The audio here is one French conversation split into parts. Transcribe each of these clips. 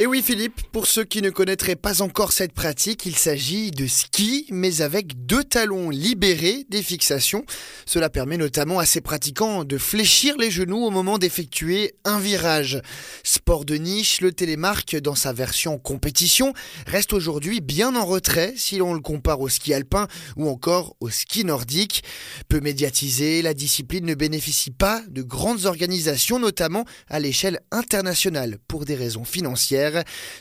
Et oui Philippe, pour ceux qui ne connaîtraient pas encore cette pratique, il s'agit de ski, mais avec deux talons libérés des fixations. Cela permet notamment à ces pratiquants de fléchir les genoux au moment d'effectuer un virage. Sport de niche, le télémarque dans sa version compétition reste aujourd'hui bien en retrait si l'on le compare au ski alpin ou encore au ski nordique. Peu médiatisé, la discipline ne bénéficie pas de grandes organisations, notamment à l'échelle internationale, pour des raisons financières.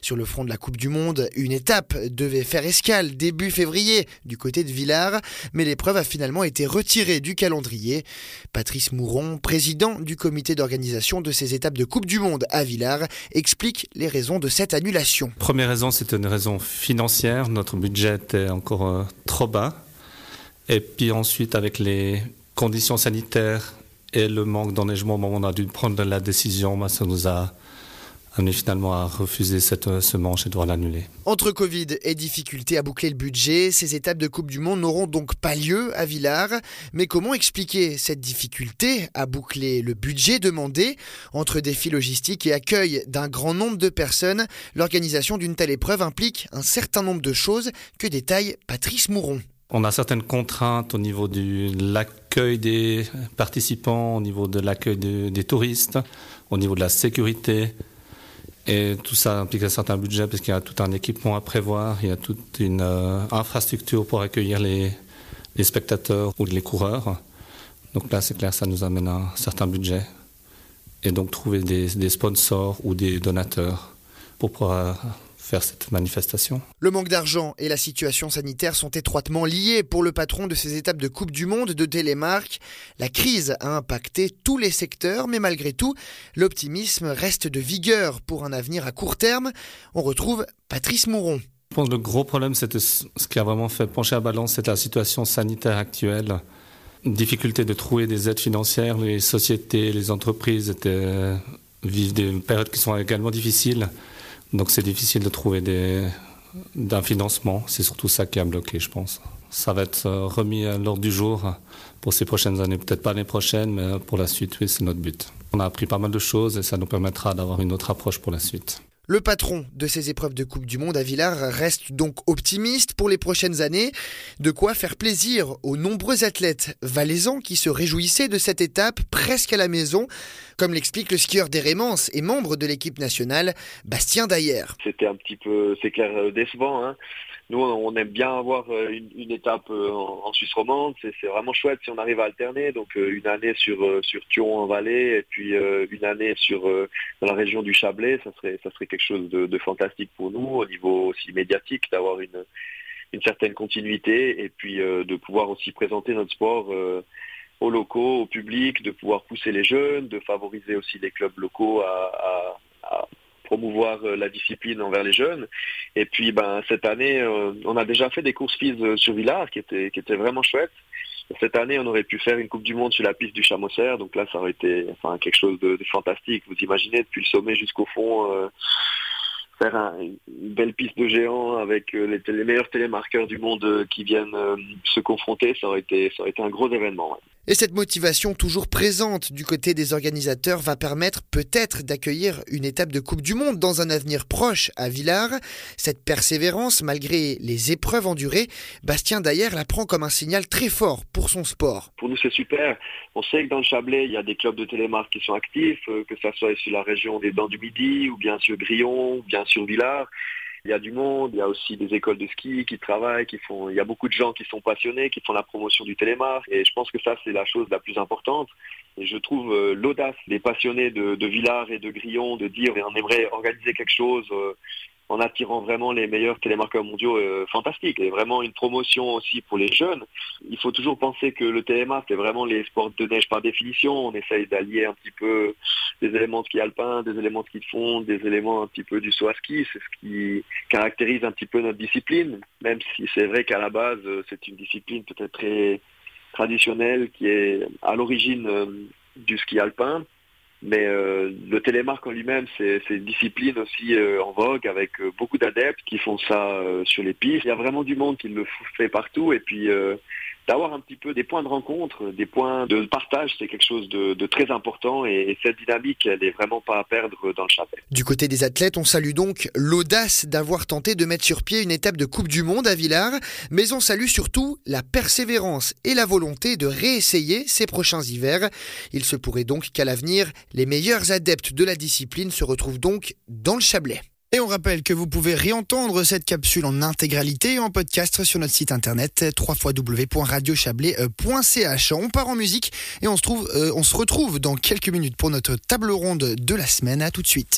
Sur le front de la Coupe du Monde, une étape devait faire escale début février du côté de Villars, mais l'épreuve a finalement été retirée du calendrier. Patrice Mouron, président du comité d'organisation de ces étapes de Coupe du Monde à Villars, explique les raisons de cette annulation. Première raison, c'est une raison financière. Notre budget était encore euh, trop bas. Et puis ensuite, avec les conditions sanitaires et le manque d'enneigement au moment où on a dû prendre la décision, bah, ça nous a amené finalement à refuser cette, euh, ce manche et devoir l'annuler. Entre Covid et difficulté à boucler le budget, ces étapes de Coupe du Monde n'auront donc pas lieu à Villars. Mais comment expliquer cette difficulté à boucler le budget demandé entre défis logistiques et accueil d'un grand nombre de personnes? L'organisation d'une telle épreuve implique un certain nombre de choses que détaille Patrice Mouron? On a certaines contraintes au niveau de l'accueil des participants, au niveau de l'accueil des touristes, au niveau de la sécurité, et tout ça implique un certain budget parce qu'il y a tout un équipement à prévoir, il y a toute une euh, infrastructure pour accueillir les, spectateurs ou les coureurs. Donc là, c'est clair, ça nous amène un certain budget. Et donc trouver des, des sponsors ou des donateurs pour pouvoir faire cette manifestation. Le manque d'argent et la situation sanitaire sont étroitement liés pour le patron de ces étapes de Coupe du Monde de Télémark. La crise a impacté tous les secteurs, mais malgré tout, l'optimisme reste de vigueur pour un avenir à court terme. On retrouve Patrice Mouron. Je pense que le gros problème, c'était ce qui a vraiment fait pencher à balance, c'est la situation sanitaire actuelle. Difficulté de trouver des aides financières, les sociétés, les entreprises étaient, vivent des périodes qui sont également difficiles. Donc c'est difficile de trouver des, d'un financement. C'est surtout ça qui a bloqué, je pense. Ça va être euh, remis à l'ordre du jour pour ces prochaines années. Peut-être pas l'année prochaine, mais pour la suite, oui, c'est notre but. On a appris pas mal de choses et ça nous permettra d'avoir une autre approche pour la suite. Le patron de ces épreuves de Coupe du Monde à Villars reste donc optimiste pour les prochaines années. De quoi faire plaisir aux nombreux athlètes valaisans qui se réjouissaient de cette étape presque à la maison, comme l'explique le skieur d'Hérémence et membre de l'équipe nationale, Bastien Dayer. C'était un petit peu, c'est clair, euh, décevant. Hein nous, on aime bien avoir euh, une, étape euh, en, Suisse romande. C'est vraiment chouette si on arrive à alterner. Donc euh, une année sur sur Thion en Valais et puis une année sur dans la région du Chablais, ça serait ça serait quelque chose de, fantastique pour nous au niveau aussi médiatique d'avoir une une certaine continuité et puis de pouvoir aussi présenter notre sport aux locaux, au public, de pouvoir pousser les jeunes, de favoriser aussi les clubs locaux à, à promouvoir euh, la discipline envers les jeunes. Et puis ben cette année, euh, on a déjà fait des courses FIS euh, sur Villars qui étaient qui étaient vraiment chouettes. Cette année, on aurait pu faire une Coupe du Monde sur la piste du Chamosser, donc là, ça aurait été enfin, quelque chose de, fantastique. Vous imaginez, depuis le sommet jusqu'au fond, faire une belle piste de géant avec les, les meilleurs télémarqueurs du monde qui viennent se confronter, ça aurait été, ça aurait été un gros événement. Et cette motivation toujours présente du côté des organisateurs va permettre peut-être d'accueillir une étape de Coupe du Monde dans un avenir proche à Villars. Cette persévérance, malgré les épreuves endurées, Bastien Dayer la prend comme un signal très fort pour son sport. Pour nous, c'est super. On sait que dans le Chablais, il y a des clubs de télémarque qui sont actifs, euh, que ce soit sur la région des Dents du Midi, ou bien sur Grillon, ou bien sur Villars il y a du monde, il y a aussi des écoles de ski qui travaillent, il y a beaucoup de gens qui sont passionnés, qui font la promotion du télémarque. Et je pense que ça, c'est la chose la plus importante. Et je trouve euh, l'audace des passionnés de, de Villars et de Grillon de dire on aimerait organiser quelque chose euh, en attirant vraiment les meilleurs télémarqueurs mondiaux euh, fantastiques et vraiment une promotion aussi pour les jeunes. Il faut toujours penser que le télémarque c'est vraiment les sports de neige par définition. On essaye d'allier un petit peu des éléments de ski alpin, des éléments de ski de fond, des éléments un petit peu du saut à ski. C'est ce qui caractérise un petit peu notre discipline, même si c'est vrai qu'à la base c'est une discipline peut-être très traditionnelle qui est à l'origine euh, du ski alpin mais euh, le télémarque en lui-même, c'est une discipline aussi euh, en vogue avec euh, beaucoup d'adeptes qui font ça sur les pistes. Il y a vraiment du monde qui le fait partout et puis d'avoir un petit peu des points de rencontre, des points de partage, c'est quelque chose de, très important et, cette dynamique, elle n'est vraiment pas à perdre dans le Chablais. Du côté des athlètes, on salue donc l'audace d'avoir tenté de mettre sur pied une étape de Coupe du Monde à Villars, mais on salue surtout la persévérance et la volonté de réessayer ces prochains hivers. Il se pourrait donc qu'à l'avenir, les meilleurs adeptes de la discipline se retrouvent donc dans le Chablais. Et on rappelle que vous pouvez réentendre cette capsule en intégralité en podcast sur notre site internet www.radiochablais.ch. On part en musique et on se, trouve, euh, on se retrouve dans quelques minutes pour notre table ronde de la semaine. À tout de suite.